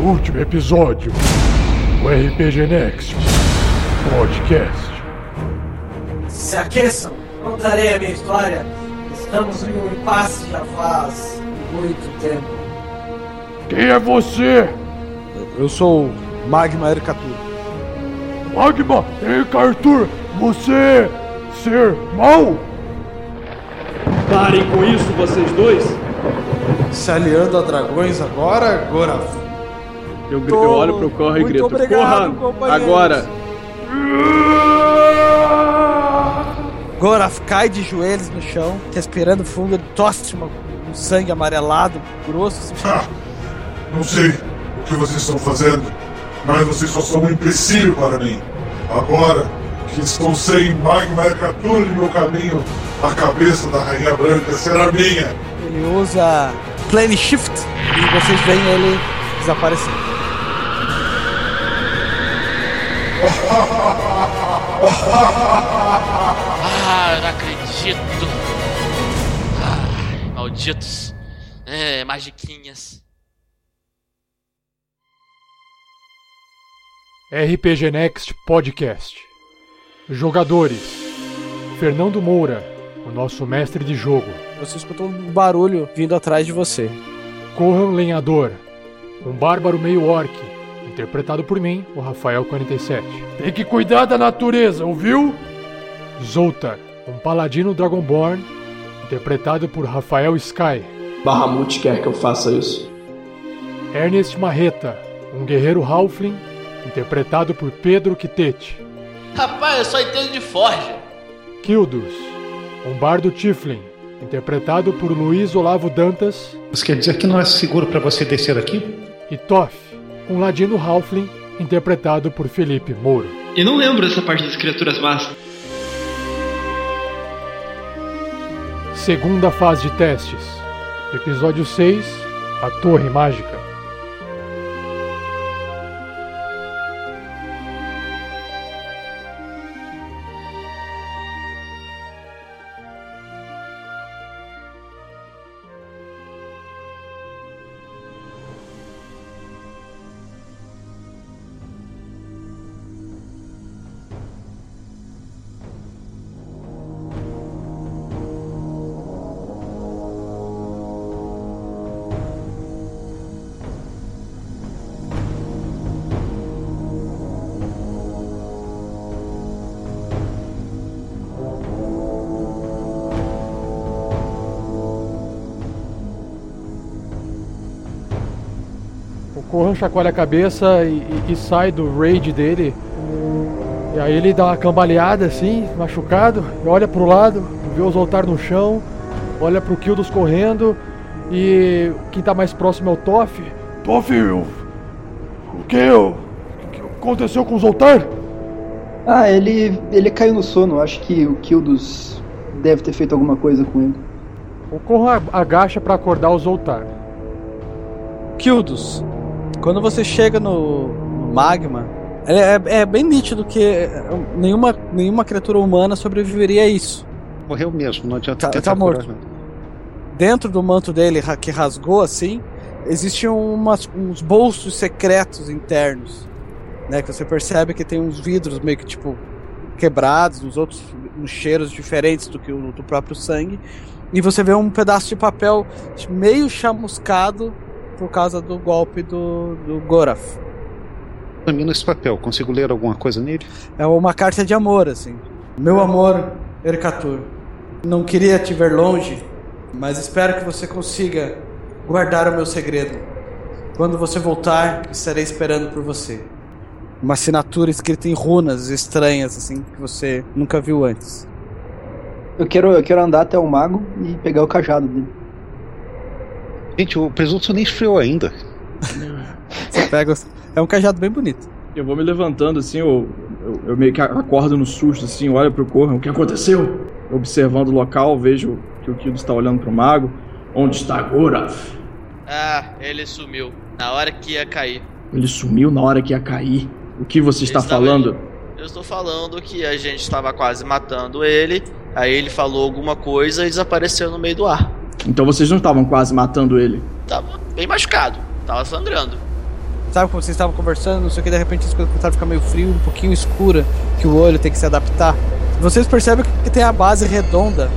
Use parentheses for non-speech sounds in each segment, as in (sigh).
último episódio do RPG Next Podcast. Se aqueçam, contarei a minha história. Estamos em um impasse já faz muito tempo. Quem é você? Eu sou Magma Ercatur. Magma Ercatur, você ser mal? Parem com isso, vocês dois! Se aliando a dragões agora, Goraf. Eu, eu olho pro Corra e grito: obrigado, Corra! Agora! Goraf cai de joelhos no chão, respirando fundo, ele tosse um sangue amarelado, grosso. Ah, não sei o que vocês estão fazendo, mas vocês só são um empecilho para mim. Agora que estão sem magma Ercatura no meu caminho, a cabeça da Rainha Branca será minha. Ele usa Plane Shift e vocês veem ele desaparecer. Ah, eu não acredito. Ai, malditos. É, magiquinhas. RPG Next Podcast. Jogadores: Fernando Moura, o nosso mestre de jogo. Você escutou um barulho vindo atrás de você. Corran Lenhador, um bárbaro meio orc, interpretado por mim, o Rafael 47. Tem que cuidar da natureza, ouviu? Zoltar, um paladino Dragonborn, interpretado por Rafael Sky. Bahamut quer que eu faça isso. Ernest Marreta, um guerreiro Halfling, interpretado por Pedro Quitete. Rapaz, eu só entendo de forja. Kildos, um bardo Tiflin, interpretado por Luiz Olavo Dantas. Isso quer dizer que não é seguro para você descer aqui? E Toff, um ladino Halfling, interpretado por Felipe Mouro. Eu não lembro dessa parte das criaturas más. Segunda fase de testes. Episódio 6 A Torre Mágica. Chacoalha a cabeça e, e- e sai do raid dele. E aí ele dá uma cambaleada assim, machucado, e olha pro lado, vê os Zoltar no chão, olha pro Kildos correndo, e quem tá mais próximo é o Toff. Toff, o que, o que aconteceu com o Zoltar? Ah, ele, ele caiu no sono. Acho que o Kildos deve ter feito alguma coisa com ele. O Corran agacha pra acordar o Zoltar. Kildos, quando você chega no, no magma, é, é- bem nítido que é, nenhuma, nenhuma criatura humana sobreviveria a isso. Morreu mesmo, não adianta Tá- tentar tá morto. curar. Dentro do manto dele que rasgou assim, existiam umas- uns bolsos secretos internos, né? Que você percebe que tem uns vidros meio que tipo quebrados, uns outros uns cheiros diferentes do que o do próprio sangue. E você vê um pedaço de papel meio chamuscado por causa do golpe do, do Goraf. Examina esse papel, consigo ler alguma coisa nele? É uma carta de amor, assim. Meu amor, Ercatur. Não queria te ver longe, mas espero que você consiga guardar o meu segredo. Quando você voltar, estarei esperando por você. Uma assinatura escrita em runas estranhas, assim, que você nunca viu antes. Eu quero, eu quero andar até o mago e pegar o cajado dele. Gente, o presunto nem esfriou ainda. Você pega. É um cajado bem bonito. Eu vou me levantando assim, eu, eu, eu meio que acordo no susto, assim, olho pro Corran, o que aconteceu? Observando o local, vejo que o Kido está olhando pro mago. Onde está Goraf? Ah, ele sumiu. Na hora que ia cair. Ele sumiu na hora que ia cair. O que você está falando? Eu estou falando que a gente estava quase matando ele. Aí ele falou alguma coisa e desapareceu no meio do ar. Então vocês não estavam quase matando ele. Tava bem machucado. Tava sangrando. Sabe quando vocês estavam conversando, não sei o que, de repente as coisas começaram a ficar meio frio, um pouquinho escura, que o olho tem que se adaptar. Vocês percebem que tem a base redonda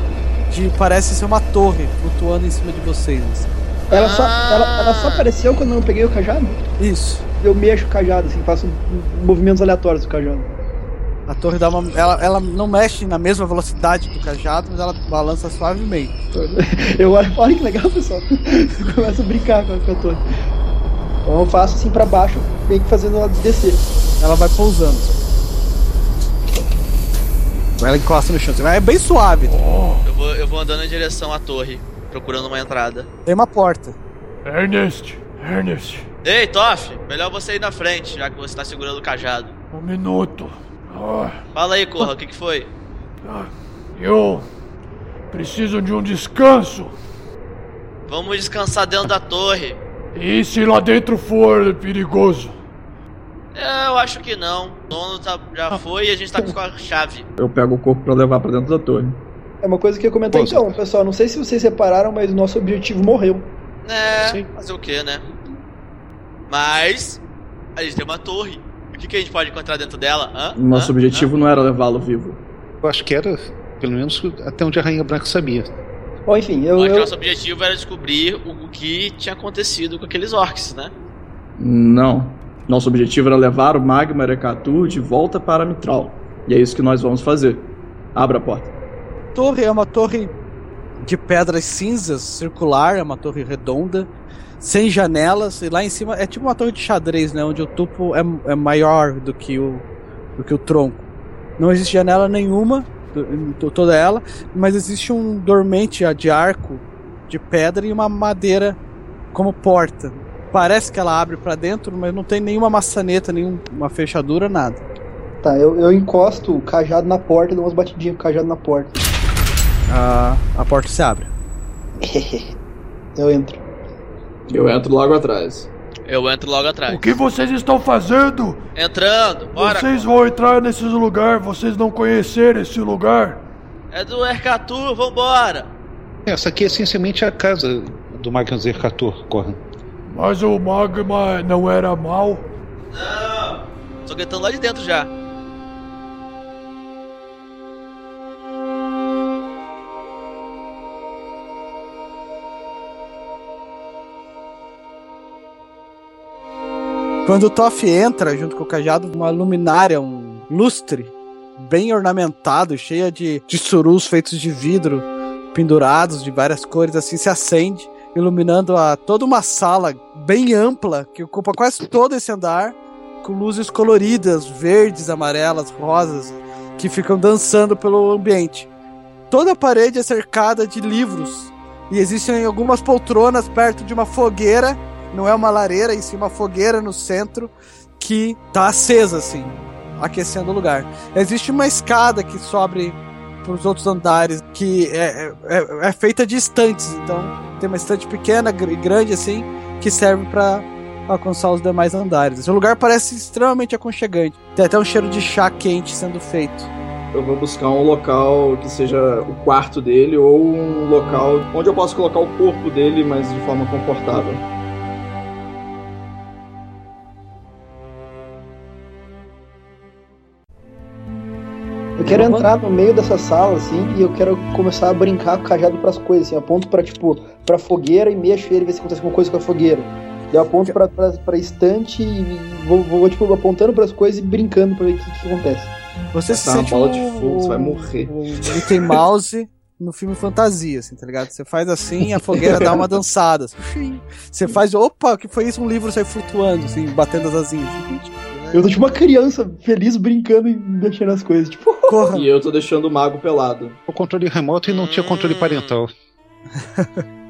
de parece ser uma torre flutuando em cima de vocês. assim. Ela só, ela, ela só apareceu quando eu peguei o cajado? Isso. Eu mexo o cajado, assim, faço movimentos aleatórios do cajado. A torre dá uma. Ela, ela não mexe na mesma velocidade do cajado, mas ela balança suavemente. (laughs) Eu olho, olha que legal, pessoal. (laughs) Eu começo a brincar com a, com a torre. Então eu faço assim pra baixo, meio que fazendo ela descer. Ela vai pousando. Ela encosta no chão. É bem suave. Eu vou, eu vou andando em direção à torre, procurando uma entrada. Tem uma porta. Ernest, Ernest, Ei, Toff, melhor você ir na frente, já que você tá segurando o cajado. um minuto. Ah, Fala aí, Corra, o que, que foi? ah, eu preciso de um descanso. Vamos descansar dentro da torre. E se lá dentro for perigoso? É, eu acho que não. O dono tá- já foi e a gente tá com a chave. Eu pego o corpo pra levar pra dentro da torre. É uma coisa que eu comentei então, pessoal. Não sei se vocês repararam, mas o nosso objetivo morreu. É, Sim. fazer o que, né? Mas a gente tem uma torre. O que, que a gente pode encontrar dentro dela? Hã? Nosso Hã? objetivo não era levá-lo vivo. Eu acho que era, pelo menos até onde a Rainha Branca sabia. Bom, enfim, eu. Hã? eu- Nosso objetivo era descobrir o que tinha acontecido com aqueles orcs, né? Não. Nosso objetivo era levar o Magma Erecatu de volta para Mitral. E é isso que nós vamos fazer. Abra a porta. torre é uma torre de pedras cinzas, circular, é uma torre redonda, sem janelas, e lá em cima é tipo uma torre de xadrez, né? Onde o topo é, é maior do que o, do que o tronco. Não existe janela nenhuma, toda ela, mas existe um dormente de arco de pedra e uma madeira como porta. Parece que ela abre pra dentro, mas não tem nenhuma maçaneta, nenhuma fechadura, nada. Tá, eu, eu encosto o cajado na porta e dou umas batidinhas com o cajado na porta. A, a porta se abre. (laughs) eu entro. Eu entro logo atrás. Eu entro logo atrás. O que vocês estão fazendo? Entrando, bora. Vocês vão entrar nesse lugar, vocês não conheceram esse lugar. É do Ercatu, vambora. Essa aqui é essencialmente a casa do Magnus Ercator, Corran. Mas o magma não era mal. Não, tô gritando lá de dentro já. Quando o Toff entra junto com o cajado, uma luminária, um lustre bem ornamentado, cheia de, de surus feitos de vidro, pendurados de várias cores, assim se acende, iluminando a, toda uma sala bem ampla que ocupa quase todo esse andar, com luzes coloridas, verdes, amarelas, rosas, que ficam dançando pelo ambiente. Toda a parede é cercada de livros e existem algumas poltronas perto de uma fogueira não é uma lareira, em sim uma fogueira no centro que tá acesa assim, aquecendo o lugar. Existe uma escada que sobe para os outros andares que é, é, é feita de estantes, então tem uma estante pequena e grande assim que serve para alcançar os demais andares. Esse lugar parece extremamente aconchegante. Tem até um cheiro de chá quente sendo feito. Eu vou buscar um local que seja o quarto dele ou um local onde eu possa colocar o corpo dele, mas de forma confortável. Eu quero entrar no meio dessa sala, assim, e eu quero começar a brincar com o cajado pras coisas, assim. Aponto pra, tipo, pra fogueira e mexo ele, ver se acontece alguma coisa com a fogueira. Eu aponto pra, pra, pra estante e vou, vou, tipo, apontando pras coisas e brincando pra ver o que, que acontece. Você se Tá uma sente bola um, de fogo, você vai morrer. um Mickey Mouse no filme fantasia, assim, tá ligado? Você faz assim, a fogueira dá uma dançada. assim. (laughs) Você faz, opa, o que foi isso? Um livro sai flutuando, assim, batendo as asinhas. Eu tô tipo uma criança feliz brincando e mexendo as coisas, tipo... (laughs) Corra. E eu tô deixando o mago pelado. O controle remoto e não tinha controle parental. (laughs)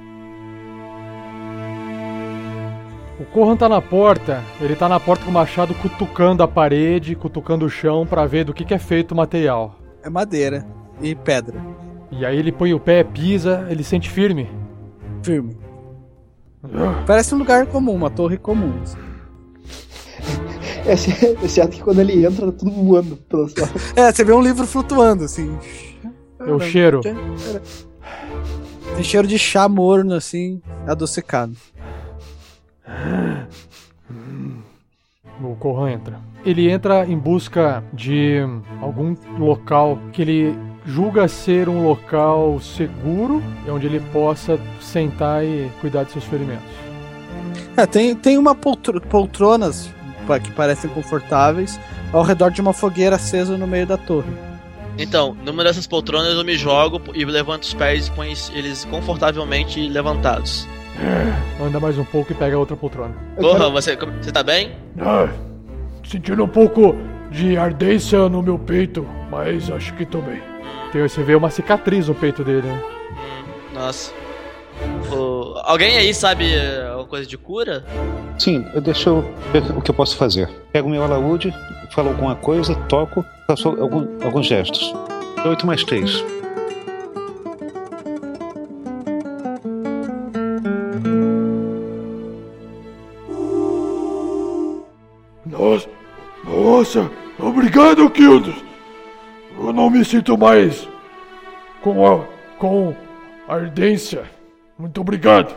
O Corran tá na porta, ele tá na porta com o machado cutucando a parede, cutucando o chão pra ver do que, que é feito o material. É madeira e pedra. E aí ele põe o pé, pisa, ele sente firme. Firme. Parece um lugar comum, uma torre comum. Assim. Exceto que quando ele entra, tá tudo voando pela sala. É, você vê um livro flutuando, assim. Eu cheiro. Tem cheiro de chá morno, assim, adocicado. o Corran entra. Ele entra em busca de algum local que ele julga ser um local seguro, onde ele possa sentar e cuidar de seus ferimentos. É, tem, tem uma poltro, poltronas pa- que parecem confortáveis ao redor de uma fogueira acesa no meio da torre. Então, numa dessas poltronas eu me jogo e levanto os pés e ponho eles confortavelmente levantados. Anda mais um pouco e pega outra poltrona. Porra, você, você tá bem? Ah, sentindo um pouco de ardência no meu peito, mas acho que tô bem. Tem, você vê uma cicatriz no peito dele, né? Nossa. Ô, alguém aí sabe eh, alguma coisa de cura? Sim, deixa eu ver o que eu posso fazer. Pego meu alaúde, falo alguma coisa, toco, faço algum- alguns gestos. 8 mais 3. Nossa, nossa, obrigado, Kildos. Eu não me sinto mais com a, com ardência. Muito obrigado.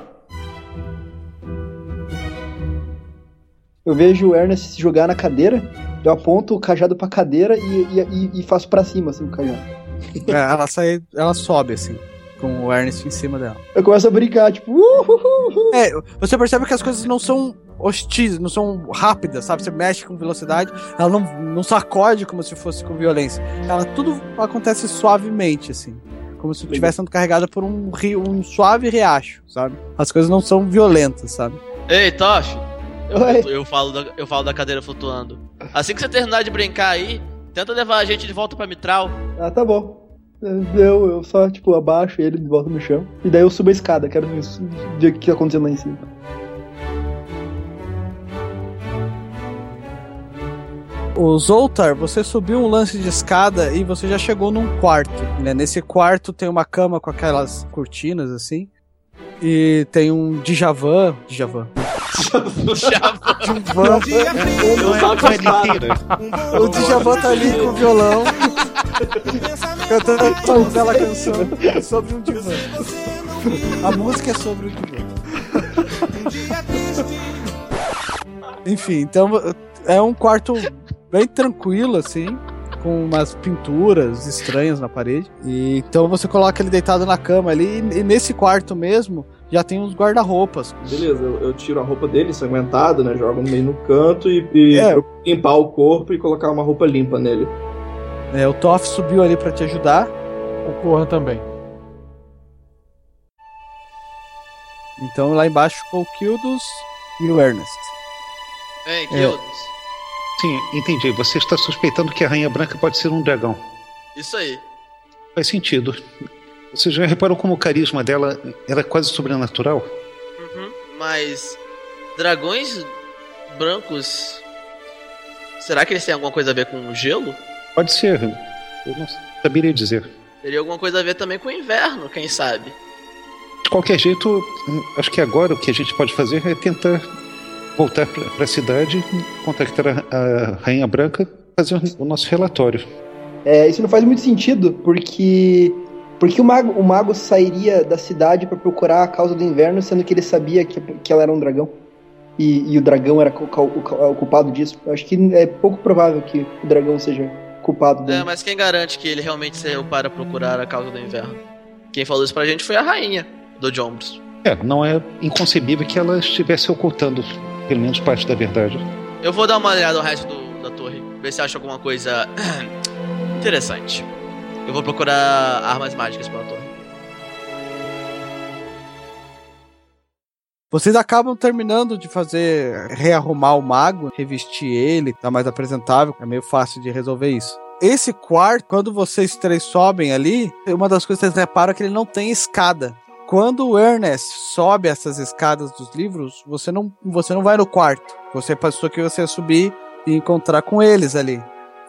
Eu vejo o Ernest se jogar na cadeira, eu aponto o cajado pra cadeira e, e, e faço pra cima, assim, o cajado. (laughs) É, ela sai, ela sobe assim, com o Ernest em cima dela. Eu começo a brincar, tipo, "Uhuhuhu". É, você percebe que as coisas não são hostis, não são rápidas, sabe? Você mexe com velocidade, ela não, não sacode como se fosse com violência. Ela tudo acontece suavemente, assim. Como se estivesse sendo carregada por um rio, um suave riacho, sabe? As coisas não são violentas, sabe? Ei, Tosh! Eu, eu, falo da, eu falo da cadeira flutuando. Assim que você terminar de brincar aí, tenta levar a gente de volta pra Mitral. Ah, tá bom. Eu, eu só, tipo, abaixo ele de volta no chão. E daí eu subo a escada, quero ver o que tá acontecendo lá em cima. O Zoltar, você subiu um lance de escada e você já chegou num quarto. Né? Nesse quarto tem uma cama com aquelas cortinas assim. E tem um Djavan. Djavan. Djavan. O Djavan tá ali com o violão. cantando uma bela canção sobre um divã. A música é sobre o divã. Enfim, então é um quarto bem tranquilo, assim, com umas pinturas estranhas na parede. E então você coloca ele deitado na cama ali, e nesse quarto mesmo já tem uns guarda-roupas. Beleza, eu, eu tiro a roupa dele, ensanguentado, né? Jogo no meio no canto e, e É. limpar o corpo e colocar uma roupa limpa nele. É, o Toff subiu ali pra te ajudar. O Corran também. Então lá embaixo ficou o Kildos e o Ernest. Ei, Kildos. Sim, entendi. Você está suspeitando que a Rainha Branca pode ser um dragão. Isso aí. Faz sentido. Você já reparou como o carisma dela era quase sobrenatural? Uhum. Mas. Dragões brancos. Será que eles têm alguma coisa a ver com o gelo? Pode ser. Eu não saberia dizer. Teria alguma coisa a ver também com o inverno, quem sabe? De qualquer jeito, acho que agora o que a gente pode fazer é tentar voltar para a cidade, contactar a, a Rainha Branca, fazer o nosso relatório. É, isso não faz muito sentido, porque. Porque o mago, o mago sairia da cidade pra procurar a causa do inverno, sendo que ele sabia que, que ela era um dragão. E, e o dragão era o, o- o culpado disso. Eu acho que é pouco provável que o dragão seja culpado É, dele. mas quem garante que ele realmente saiu para procurar a causa do inverno? Quem falou isso pra gente foi a rainha do Jombros. É, não é inconcebível que ela estivesse ocultando pelo menos parte da verdade. Eu vou dar uma olhada no resto do- da torre, ver se acho alguma coisa (clears throat) interessante. Eu vou procurar armas mágicas para a torre. Vocês acabam terminando de fazer rearrumar o mago, revestir ele, tá mais apresentável, é meio fácil de resolver isso. Esse quarto, quando vocês três sobem ali, uma das coisas que vocês reparam é que ele não tem escada. Quando o Ernest sobe essas escadas dos livros, você não, você não vai no quarto. Você pensou que você ia subir e encontrar com eles ali.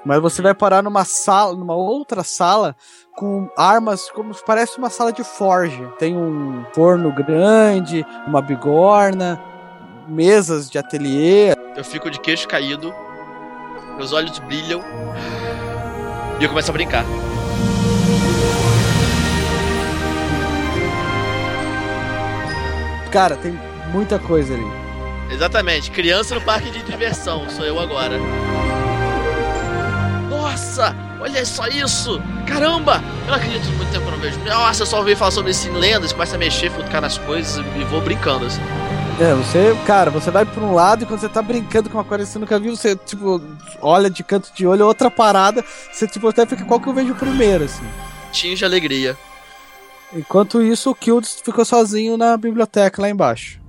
Mas você vai parar numa sala, numa outra sala com armas como parece uma sala de forge. Tem um forno grande, uma bigorna, mesas de ateliê. Eu fico de queixo caído, meus olhos brilham e eu começo a brincar. Cara, tem muita coisa ali. Exatamente, criança no parque de diversão, sou eu agora. Nossa, olha só isso! Caramba! Eu não acredito muito tempo que eu não vejo. Nossa, eu só ouvi falar sobre isso em lendas, começa a mexer, futucar nas coisas e vou brincando assim. É, você, cara, você vai pra um lado e quando você tá brincando com uma coisa que você nunca viu, você, tipo, olha de canto de olho, outra parada, você, tipo, até fica qual que eu vejo primeiro, assim. Tinge alegria. Enquanto isso, o Kildes ficou sozinho na biblioteca lá embaixo.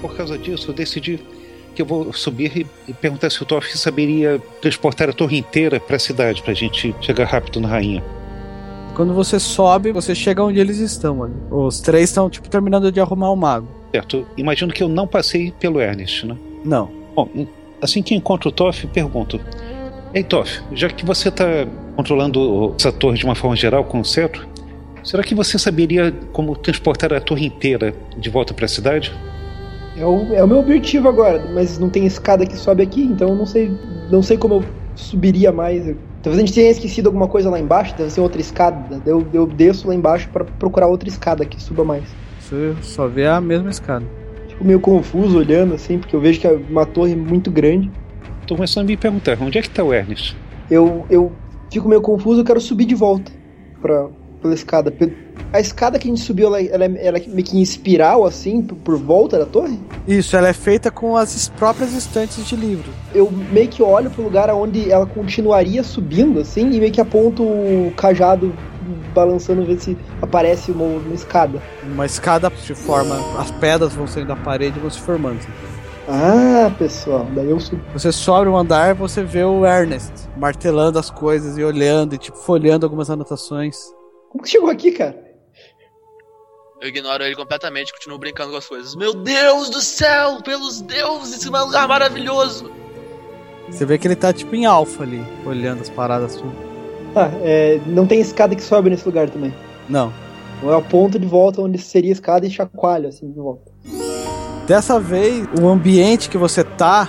Por causa disso, eu decidi que eu vou subir e, perguntar se o Toff saberia transportar a torre inteira para a cidade, pra gente chegar rápido na rainha. Quando você sobe, você chega onde eles estão ali. Os três estão, tipo, terminando de arrumar o mago. Certo, imagino que eu não passei pelo Ernest, né? Não. Bom, assim que encontro o Toff, pergunto: Ei, Toff, já que você está controlando essa torre de uma forma geral com o cetro, será que você saberia como transportar a torre inteira de volta para a cidade? É o, é o meu objetivo agora, mas não tem escada que sobe aqui, então eu não sei, não sei como eu subiria mais. Talvez a gente tenha esquecido alguma coisa lá embaixo, deve ser outra escada. Eu, eu desço lá embaixo para procurar outra escada que suba mais. Você só vê a mesma escada. Fico meio confuso olhando assim, porque eu vejo que é uma torre muito grande. Tô começando a me perguntar, onde é que tá o Ernest? Eu, eu fico meio confuso, eu quero subir de volta pra, pela escada. A escada que a gente subiu, ela, ela, é- ela é meio que em espiral, assim, por, por volta da torre? Isso, ela é feita com as próprias estantes de livro. Eu meio que olho pro lugar onde ela continuaria subindo, assim, e meio que aponto o cajado balançando, ver se aparece uma, uma escada. Uma escada se forma, as pedras vão saindo da parede e vão se formando. Ah, pessoal, daí eu subo. Você sobe um andar, você vê o Ernest martelando as coisas e olhando e tipo folheando algumas anotações. Como que chegou aqui, cara? Eu ignoro ele completamente e continuo brincando com as coisas. Meu Deus do céu, pelos deuses, esse é um lugar maravilhoso. Você vê que ele tá tipo em alfa ali, olhando as paradas tudo. Ah, é, não tem escada que sobe nesse lugar também. Não. Então eu aponto de volta onde seria escada e chacoalho, assim, de volta. Dessa vez, o ambiente que você tá,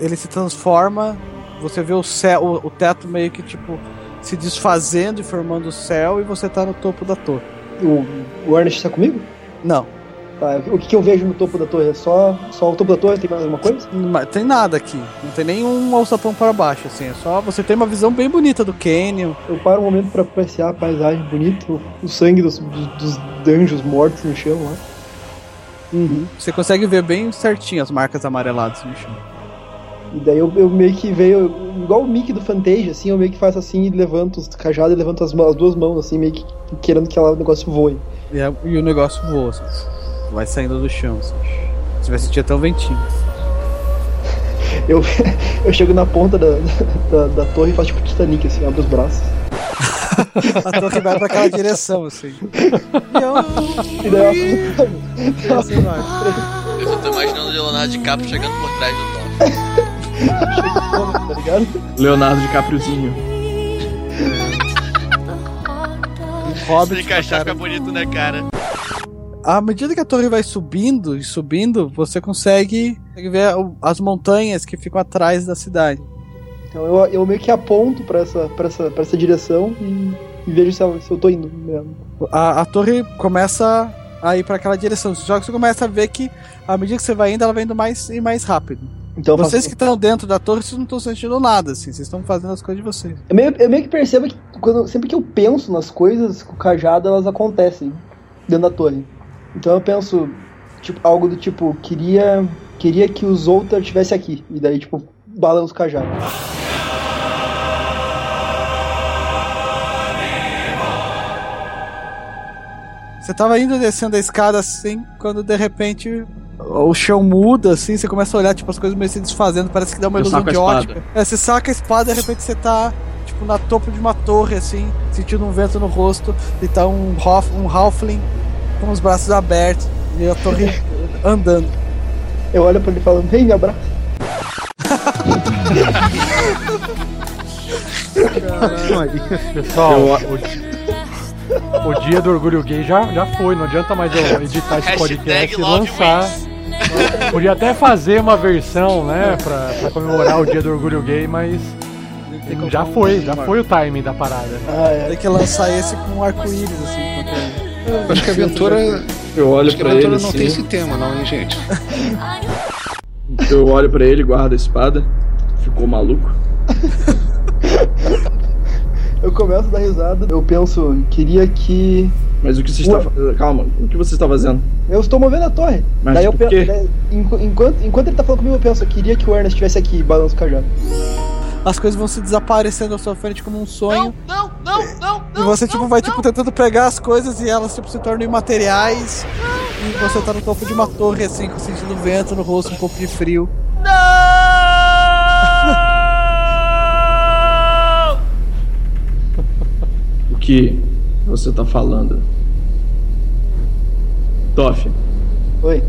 ele se transforma. Você vê o céu, o, o teto meio que tipo se desfazendo e formando o céu, e você tá no topo da torre. O, o Ernest tá comigo? Não. Tá, o que, que eu vejo no topo da torre? É só, só o topo da torre? Tem mais alguma coisa? Não tem nada aqui. Não tem nenhum alçapão para baixo, assim. É só você tem uma visão bem bonita do Canyon. Eu paro um momento pra apreciar a paisagem bonita, o, sangue dos, dos, anjos mortos no chão lá. Uhum. Você consegue ver bem certinho as marcas amareladas no chão. E daí eu, eu meio que veio, igual o Mickey do Fantasia, assim, eu meio que faço assim e levanto os cajados e levanto as, as duas mãos, assim, meio que querendo que ela- o negócio voe. E, e o negócio voa, assim. Vai saindo do chão. Você vai sentir até um ventinho. (laughs) Eu, eu chego na ponta da, da, da torre e faço tipo Titanic, assim, abro os braços. A torre vai pra aquela direção, assim. E daí eu assim vai. Eu só tô imaginando o Leonardo DiCaprio chegando por trás do Thor. tá ligado? Leonardo DiCapriozinho. Se Hobbit encaixar fica bonito, né, cara? À medida que a torre vai subindo e subindo, você consegue, consegue ver as montanhas que ficam atrás da cidade. Então eu, eu meio que aponto pra essa, pra essa, pra essa direção e, e vejo se, ela- se eu tô indo mesmo. A, a torre começa a ir para aquela direção. Só que você começa a ver que, à medida que você vai indo, ela vai indo mais e mais rápido. Então eu faço- vocês que estão dentro da torre, vocês não estão sentindo nada, assim. Vocês estão fazendo as coisas de vocês. Eu meio, eu meio que percebo que quando, sempre que eu penso nas coisas com o cajado, elas acontecem dentro da torre. Então eu penso, tipo, algo do tipo, queria, queria que o Zoltar estivesse aqui. E daí, tipo, balanço o cajado. Você tava indo descendo a escada assim, quando de repente o chão muda, assim, você começa a olhar, tipo, as coisas meio se desfazendo, parece que dá uma Eu ilusão de ótica. É, você saca a espada e de repente você tá, tipo, na topo de uma torre, assim, sentindo um vento no rosto, e tá um, um Halfling com os braços abertos, e a torre (laughs) andando. Eu olho pra ele e falo, vem, me abraça. Pessoal, o, o dia do orgulho gay já, já foi, não adianta mais eu editar esse podcast e lançar. Podia até fazer uma versão, né, pra, pra comemorar o dia do orgulho gay, mas Já foi, já foi o timing da parada. Ah, é. Tem que lançar esse com um arco-íris, assim. enquanto ele- Acho que a aventura. Eu olho Acho que a ele aventura não tem assim, esse tema, não, hein, gente? (laughs) eu olho pra ele, guardo a espada. Ficou maluco? (laughs) Eu começo a dar risada. Eu penso, queria que. Mas o que você está fazendo? Calma, o que você está fazendo? Eu estou movendo a torre. Mas Daí eu penso. daí, enqu- enquanto, enquanto ele tá falando comigo, eu penso, eu queria que o Ernest estivesse aqui, balança o cajado. As coisas vão se desaparecendo à sua frente como um sonho. Não, não, não, E você, tipo, vai, tipo, tentando pegar as coisas e elas, tipo, se tornam imateriais. E você tá no topo de uma torre, assim, com sentindo vento no rosto, um pouco de frio. (laughs) O que você está falando? Toff, Oi.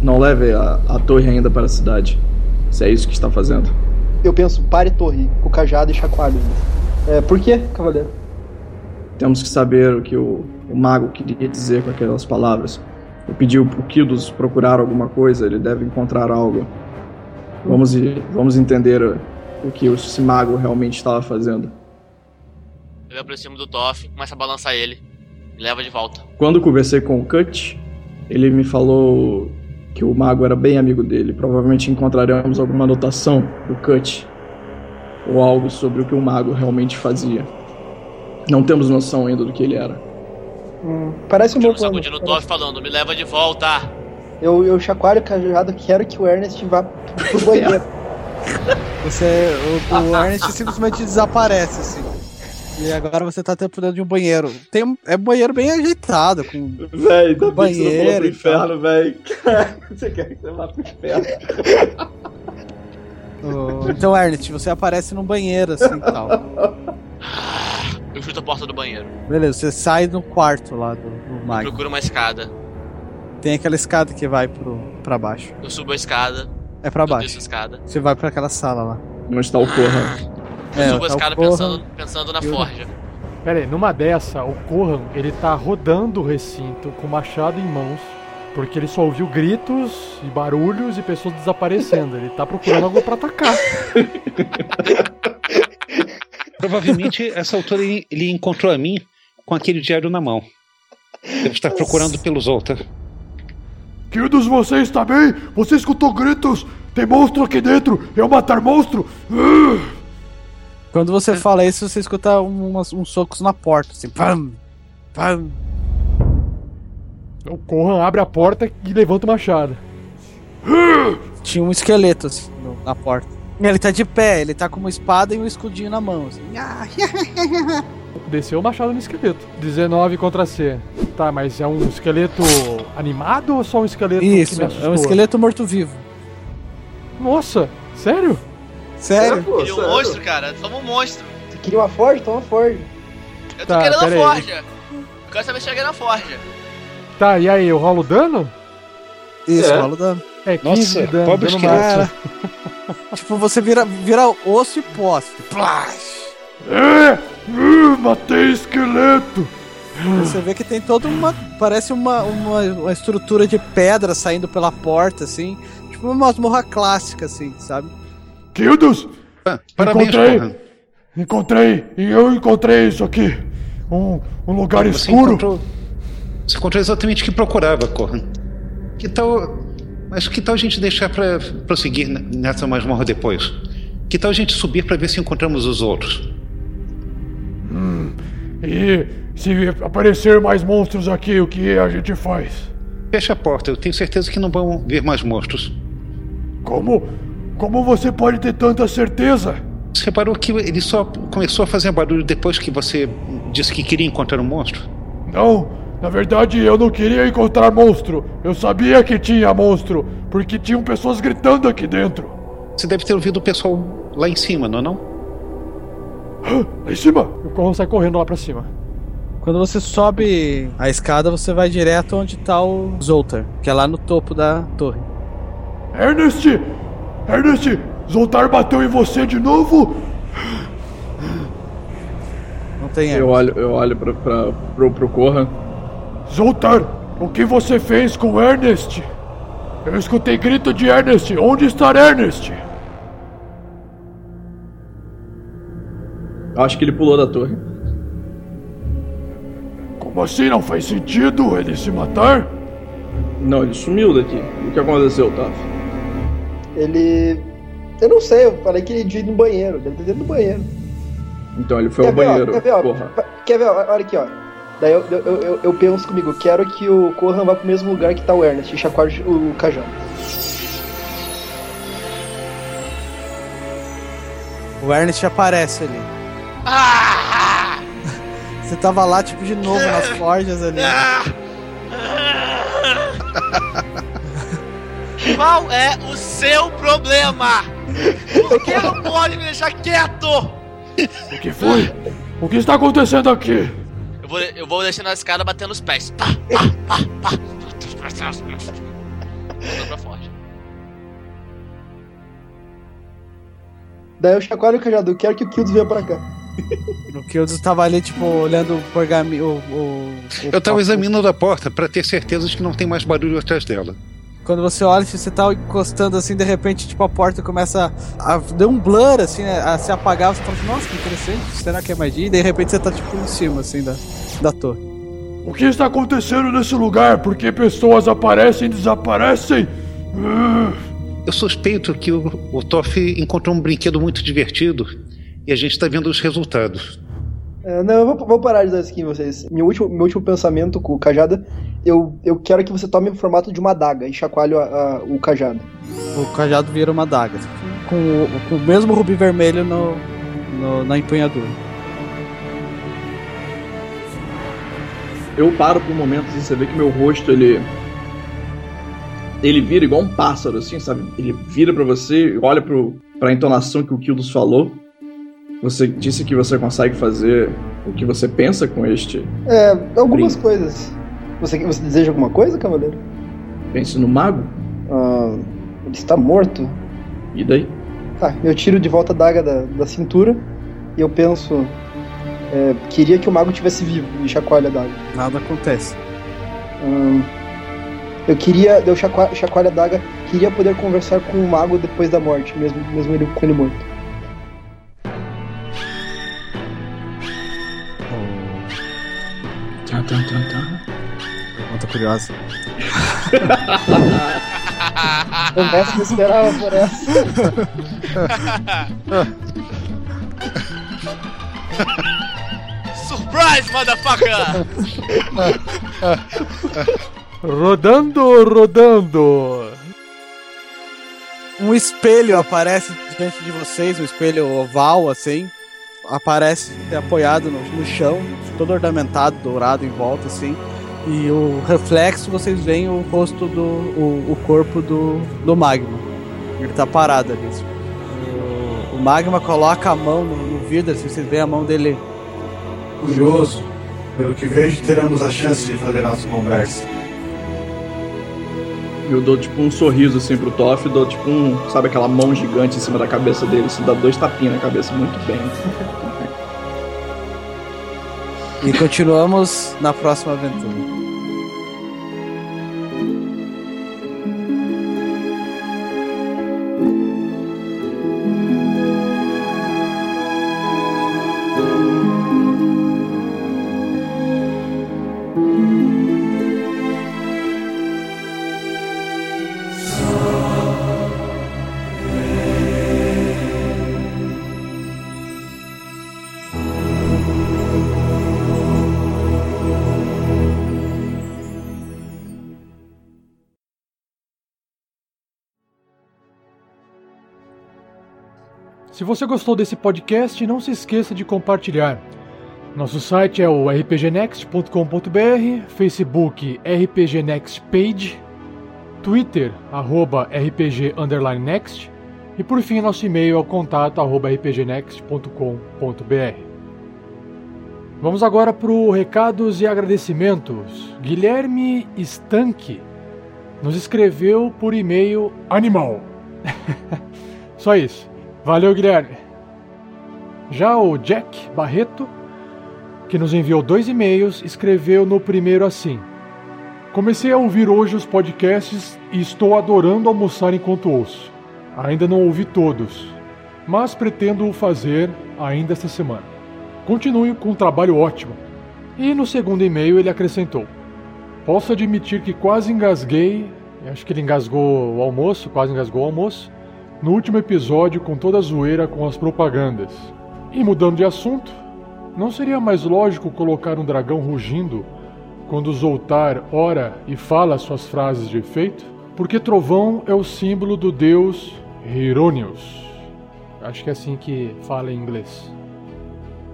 não leve a, a torre ainda para a cidade. Se é isso que está fazendo. Eu penso, pare torre, com o cajado e chacoalho. É, por quê, cavaleiro? Temos que saber o que o, o mago queria dizer com aquelas palavras. Eu pedi o Kildos procurar alguma coisa, ele deve encontrar algo. Vamos, vamos entender o que esse mago realmente estava fazendo. Eu me aproximo do Toff, começo a balançar ele. Me leva de volta. Quando conversei com o Cut, ele me falou que o mago era bem amigo dele. Provavelmente encontraremos alguma anotação do Cut ou algo sobre o que o mago realmente fazia. Não temos noção ainda do que ele era. Hum, parece um bom um plano. sacudindo o falando, me leva de volta. Eu, eu chacoalho cajado, quero que o Ernest vá pro banheiro. (laughs) Você. O, o Ernest simplesmente desaparece, assim. E agora você tá dentro de um banheiro. Tem um, é um banheiro bem ajeitado, com Véi, tá falou pro inferno, véi. (laughs) Você quer que você vá pro inferno? o- Então, Ernest, você aparece num banheiro, assim e tal. (laughs) Eu chuto a porta do banheiro. Beleza, você sai do quarto lá do, do mago. Procuro uma escada. Tem aquela escada que vai pro, pra baixo. Eu subo a escada. É pra Eu baixo. escada. Você vai pra aquela sala lá. Onde está o Corra? Eu É, subo a tá escada pensando, pensando na E o- forja. Pera aí, numa dessa, o Corran, ele tá rodando o recinto com o machado em mãos, porque ele só ouviu gritos e barulhos e pessoas desaparecendo. Ele tá procurando algo pra atacar. (laughs) Provavelmente, essa altura, ele, ele encontrou a mim com aquele diário na mão. Deve estar procurando pelos outros. Kildos, você está bem? Você escutou gritos? Tem monstro aqui dentro! Eu matar monstro! Quando você fala isso, você escuta umas- uns socos na porta, assim. Pam! Pam! O Corran abre a porta e levanta o machado. Tinha um esqueleto, assim, no- na porta. Ele tá de pé, ele tá com uma espada e um escudinho na mão, assim. (laughs) Desceu o machado no esqueleto. 19 contra C. Tá, mas é um esqueleto animado ou só um esqueleto que Isso, me assustou? é um esqueleto morto-vivo. Nossa, sério? Sério? Ele é um monstro, cara. Toma um monstro. Você queria uma forja? Toma uma forja. Eu tô Tá, querendo a forja. Eu quero saber se cheguei na forja. Tá, e aí, eu rolo dano? Isso, É. rola o dano. É 15 Nossa, de dano, pobre dano máximo. (laughs) tipo, você vira, vira osso e assim, Plash! É! Uh, matei esqueleto! Você vê que tem toda uma. Parece uma, uma, uma estrutura de pedra saindo pela porta, assim. Tipo uma masmorra clássica, assim, sabe? Kildos! Ah, parabéns, Encontrei. Corran. Encontrei! E eu encontrei isso aqui! Um, um lugar Você escuro! encontrou, você encontrou exatamente o que procurava, Corran. Que tal. Mas que tal a gente deixar pra prosseguir nessa masmorra depois? Que tal a gente subir pra ver se encontramos os outros? E se aparecer mais monstros aqui, o que a gente faz? Fecha a porta, eu tenho certeza que não vão vir mais monstros. Como? Como você pode ter tanta certeza? Você reparou que ele só começou a fazer barulho depois que você disse que queria encontrar um monstro? Não, na verdade eu não queria encontrar monstro. Eu sabia que tinha monstro, porque tinham pessoas gritando aqui dentro. Você deve ter ouvido o pessoal lá em cima, não é não? (gasps) Lá em cima! O Corro sai correndo lá pra cima. Quando você sobe a escada, você vai direto onde tá o Zoltar, que é lá no topo da torre. Ernest! Ernest! Zoltar bateu em você de novo? Não tem Eu erro. olho, eu olho pra, pra, pro, pro Corra. Zoltar, o que você fez com Ernest? Eu escutei grito de Ernest. Onde está Ernest? Acho que ele pulou da torre. Como assim não faz sentido ele se matar? Não, ele sumiu daqui. O que aconteceu, Taf? Ele. Eu não sei, eu falei que ele tinha ido no banheiro. Deve ter ido no banheiro. Então ele foi Quer ao ver, ó, banheiro. quer ver, ó, Porra. Quer ver, ó, olha aqui, ó. Daí eu, eu, eu, eu penso comigo, quero que o Corran vá pro mesmo lugar que tá o Ernest e chacoalhe o cajado. O Ernest aparece ali. Ah! Você tava lá, tipo, de novo nas forjas ali. Qual é o seu problema? Por que não pode me deixar quieto? O que foi? O que está acontecendo aqui? Eu vou, eu vou descendo a escada batendo os pés. Pá, pá, pá, pá. Pra. Daí eu chacoalho o cajado, eu quero que o Kills venha pra cá. O Kildes tava ali, tipo, olhando o pergaminho. O, Eu tava examinando a porta pra ter certeza de que não tem mais barulho atrás dela. Quando você olha, se você tá encostando assim, de repente, tipo, a porta começa a. Deu um blur, assim, né, a se apagar. Você fala, assim, nossa, que interessante, será que é magia? E de repente você tá, tipo, em cima, assim, da, da torre. O que está acontecendo nesse lugar? Por que pessoas aparecem e desaparecem? Ah, Eu suspeito que o, o Toff encontrou um brinquedo muito divertido e a gente tá vendo os resultados. É, não, eu vou, vou parar de dar isso aqui em vocês. Meu último, meu último pensamento com o cajado, eu, eu quero que você tome o formato de uma adaga e chacoalhe a- a- o cajado. O cajado vira uma daga, assim, com, o- com o mesmo rubi vermelho no, no- na empunhadura. Eu paro por um momento assim, você vê que meu rosto ele. Ele vira igual um pássaro, assim, sabe? Ele vira pra você, olha pro, pra entonação que o Kildos falou. Você disse que você consegue fazer o que você pensa com este. É, algumas Brinco. coisas. Você, você deseja alguma coisa, cavaleiro? Pense no mago? Ah, ele está morto? E daí? Tá, eu tiro de volta a daga da, da cintura e eu penso. é, queria que o mago tivesse vivo e chacoalho a daga. Nada acontece. Ahn, eu queria. Eu chacoalho, chacoalho a daga, queria poder conversar com o mago depois da morte, mesmo, mesmo ele com ele morto. Curiosa. Essa eu esperava por essa. Surprise, motherfucker! rodando, rodando. Um espelho aparece diante de vocês, um espelho oval, assim. Aparece apoiado no, no chão, todo ornamentado, dourado em volta, assim. E o reflexo, vocês veem o rosto do. o, o corpo do, do Magma. Ele tá parado ali. assim. O, o Magma coloca a mão no, no vidro, assim, vocês veem a mão dele. Curioso. Pelo que vejo, teremos a chance de fazer nossa conversa. Eu dou tipo um sorriso assim pro Toff, dou tipo um. Sabe aquela mão gigante em cima da cabeça dele? Isso dá dois tapinhas na cabeça, muito bem. E continuamos na próxima aventura. Você gostou desse podcast, não se esqueça de compartilhar. Nosso site é o rpgnext.com.br, Facebook RPG Next Page, Twitter arroba RPG Next e por fim nosso e-mail é o contato arroba rpgnext.com.br. Vamos agora para o recados e agradecimentos. Guilherme Stanque nos escreveu por e-mail animal. (laughs) Só isso. Valeu, Guilherme. Já o Jack Barreto, que nos enviou dois e-mails, escreveu no primeiro assim: Comecei a ouvir hoje os podcasts e estou adorando almoçar enquanto ouço. Ainda não ouvi todos, mas pretendo o fazer ainda esta semana. Continue com um trabalho ótimo. E no segundo e-mail ele acrescentou: Posso admitir que quase engasguei, acho que ele engasgou o almoço, quase engasgou o almoço, no último episódio com toda a zoeira com as propagandas. E mudando de assunto, não seria mais lógico colocar um dragão rugindo quando Zoltar ora e fala suas frases de efeito? Porque trovão é o símbolo do deus Hieronymus. Acho que é assim que fala em inglês.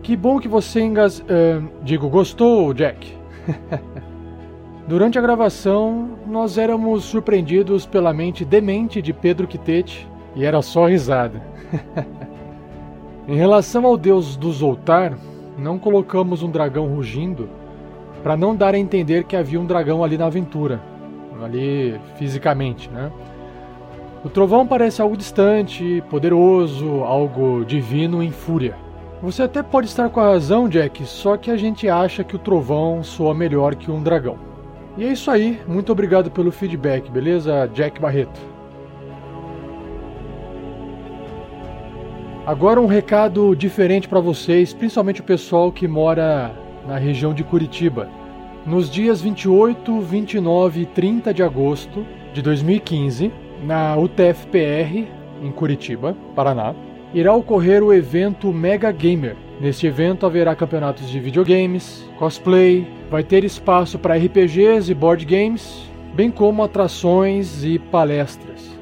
Que bom que você engas... eh, digo, gostou, Jack? (laughs) Durante a gravação, nós éramos surpreendidos pela mente demente de Pedro Quitete e era só risada. (laughs) em relação ao deus do Zoltar, não colocamos um dragão rugindo para não dar a entender que havia um dragão ali na aventura, ali fisicamente, né? O trovão parece algo distante, poderoso, algo divino em fúria. Você até pode estar com a razão, Jack, só que a gente acha que o trovão soa melhor que um dragão. E é isso aí, muito obrigado pelo feedback, beleza, Jack Barreto? Agora um recado diferente para vocês, principalmente o pessoal que mora na região de Curitiba. Nos dias 28, 29 e 30 de agosto de 2015, na UTFPR, em Curitiba, Paraná, irá ocorrer o evento Mega Gamer. Neste evento haverá campeonatos de videogames, cosplay, vai ter espaço para RPGs e board games, bem como atrações e palestras.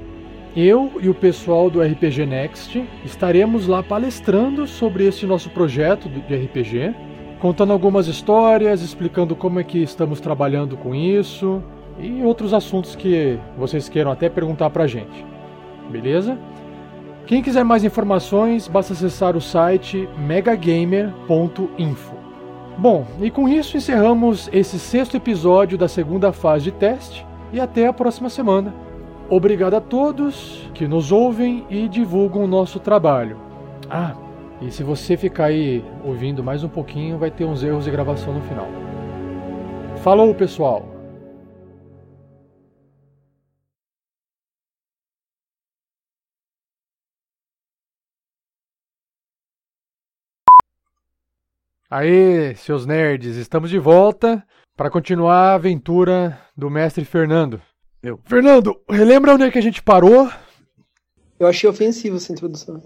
Eu e o pessoal do RPG Next estaremos lá palestrando sobre esse nosso projeto de RPG, contando algumas histórias, explicando como é que estamos trabalhando com isso e outros assuntos que vocês queiram até perguntar pra gente. Beleza? Quem quiser mais informações, basta acessar o site megagamer.info. Bom, e com isso encerramos esse sexto episódio da segunda fase de teste e até a próxima semana. Obrigado a todos que nos ouvem e divulgam o nosso trabalho. Ah, e se você ficar aí ouvindo mais um pouquinho, vai ter uns erros de gravação no final. Falou, pessoal! Aê, seus nerds, estamos de volta para continuar a aventura do mestre Fernando. Eu. Fernando, relembra onde é que a gente parou? Eu achei ofensivo essa introdução.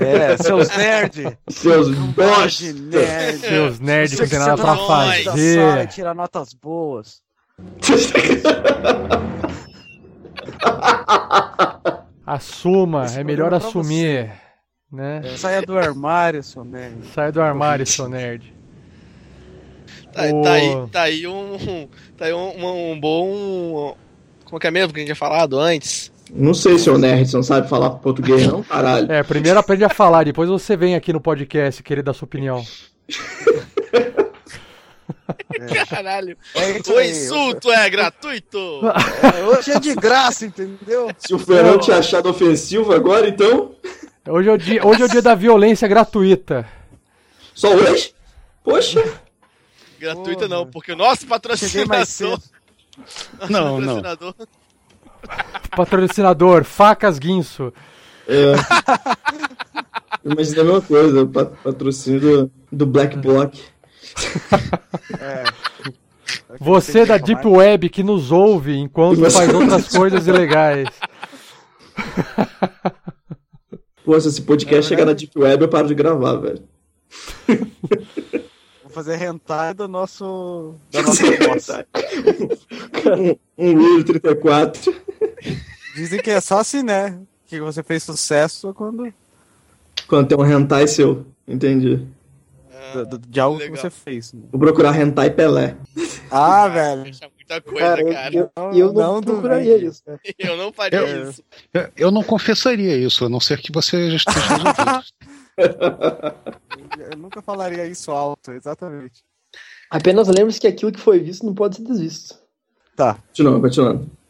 É, seus nerds. Seus bosta. nerd. Seus nerds que não tem nada pra fazer. sai, tira notas boas. (laughs) Assuma, Esse é melhor é assumir, né? Saia do armário, seu nerd. Sai do armário, seu nerd. Tá, Ô. tá aí, tá aí um. (laughs) Tá aí um, um- um bom. Como que é mesmo que a gente tinha falado antes? Não sei se o nerd você não sabe falar português, não, caralho. É, primeiro aprende a falar, depois você vem aqui no podcast querer dar sua opinião. (laughs) Caralho. É o insulto é gratuito! É, hoje é de graça, entendeu? Se o Fernando tinha achado ofensivo agora, então. Hoje é o dia, hoje é o dia da violência gratuita. Só hoje? Poxa. Gratuita não, porque o nosso patrocinador. (laughs) Não, não. patrocinador Patrocinador, facas guinso. É. (laughs) Imaginei a mesma coisa, patrocínio do, do Black Block. É. (laughs) Você da Deep Web que nos ouve enquanto faz outras coisas ilegais. Pô, se esse podcast chegar na Deep Web, eu paro de gravar, velho. Fazer hentai do nosso. Da (laughs) nossa voz. Um, um Rule 34. Dizem que é só assim, né? Que você fez sucesso quando. Quando tem um hentai seu. Entendi. de- de, de algo legal. que você fez. né? Vou procurar hentai Pelé. Ah, velho. Fecha muita coisa, Cara, eu, cara. eu, Não- eu não, não procuraria duvide. isso, cara. (laughs) Eu não faria Eu- isso. Eu- Eu não confessaria isso, a não ser que você já esteja. (laughs) Eu nunca falaria isso alto, exatamente. Apenas lembre-se que aquilo que foi visto não pode ser desvisto. Tá. Continuando, continuando.